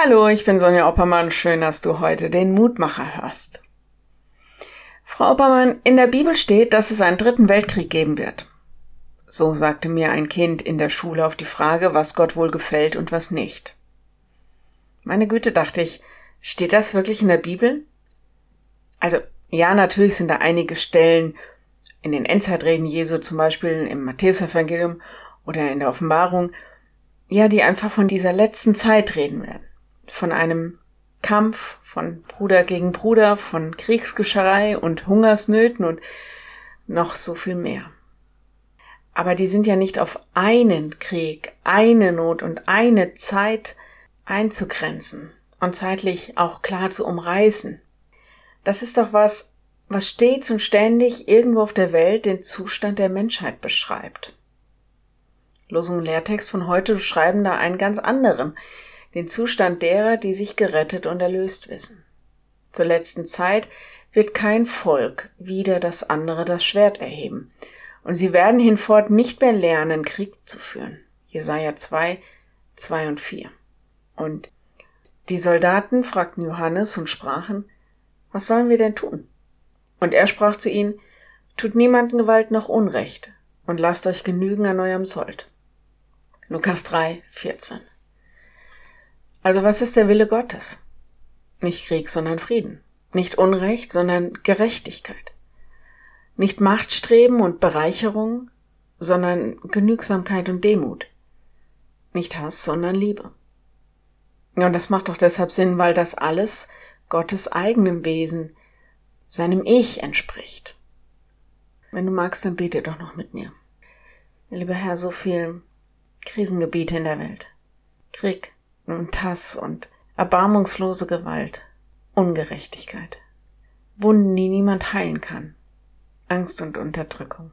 Hallo, ich bin Sonja Oppermann. Schön, dass du heute den Mutmacher hörst. Frau Oppermann, in der Bibel steht, dass es einen dritten Weltkrieg geben wird. So sagte mir ein Kind in der Schule auf die Frage, was Gott wohl gefällt und was nicht. Meine Güte, dachte ich, steht das wirklich in der Bibel? Also, ja, natürlich sind da einige Stellen in den Endzeitreden Jesu, zum Beispiel im Matthäusevangelium oder in der Offenbarung, ja, die einfach von dieser letzten Zeit reden werden von einem Kampf von Bruder gegen Bruder, von Kriegsgeschrei und Hungersnöten und noch so viel mehr. Aber die sind ja nicht auf einen Krieg, eine Not und eine Zeit einzugrenzen und zeitlich auch klar zu umreißen. Das ist doch was, was stets und ständig irgendwo auf der Welt den Zustand der Menschheit beschreibt. Losung und Lehrtext von heute beschreiben da einen ganz anderen, den Zustand derer, die sich gerettet und erlöst wissen. Zur letzten Zeit wird kein Volk wieder das andere das Schwert erheben, und sie werden hinfort nicht mehr lernen, Krieg zu führen. Jesaja 2, 2 und 4. Und die Soldaten fragten Johannes und sprachen, was sollen wir denn tun? Und er sprach zu ihnen, tut niemanden Gewalt noch Unrecht und lasst euch genügen an eurem Sold. Lukas 3, 14. Also was ist der Wille Gottes? Nicht Krieg, sondern Frieden. Nicht Unrecht, sondern Gerechtigkeit. Nicht Machtstreben und Bereicherung, sondern Genügsamkeit und Demut. Nicht Hass, sondern Liebe. Ja, und das macht doch deshalb Sinn, weil das alles Gottes eigenem Wesen, seinem Ich entspricht. Wenn du magst, dann bete doch noch mit mir. Lieber Herr, so viel Krisengebiete in der Welt. Krieg, und Hass und erbarmungslose Gewalt, Ungerechtigkeit, Wunden, die niemand heilen kann, Angst und Unterdrückung.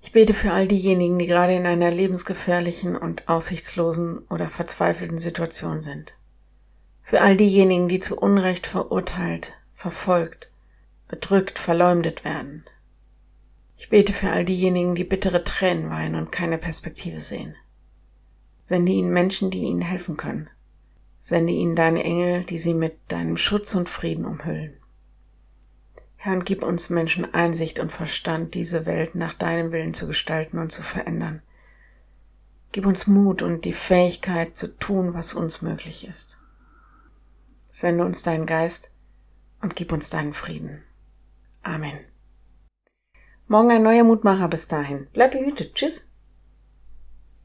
Ich bete für all diejenigen, die gerade in einer lebensgefährlichen und aussichtslosen oder verzweifelten Situation sind. Für all diejenigen, die zu Unrecht verurteilt, verfolgt, bedrückt, verleumdet werden. Ich bete für all diejenigen, die bittere Tränen weinen und keine Perspektive sehen. Sende ihnen Menschen, die ihnen helfen können. Sende ihnen deine Engel, die sie mit deinem Schutz und Frieden umhüllen. Herr, und gib uns Menschen Einsicht und Verstand, diese Welt nach deinem Willen zu gestalten und zu verändern. Gib uns Mut und die Fähigkeit zu tun, was uns möglich ist. Sende uns deinen Geist und gib uns deinen Frieden. Amen. Morgen ein neuer Mutmacher bis dahin. Bleib behütet. Tschüss.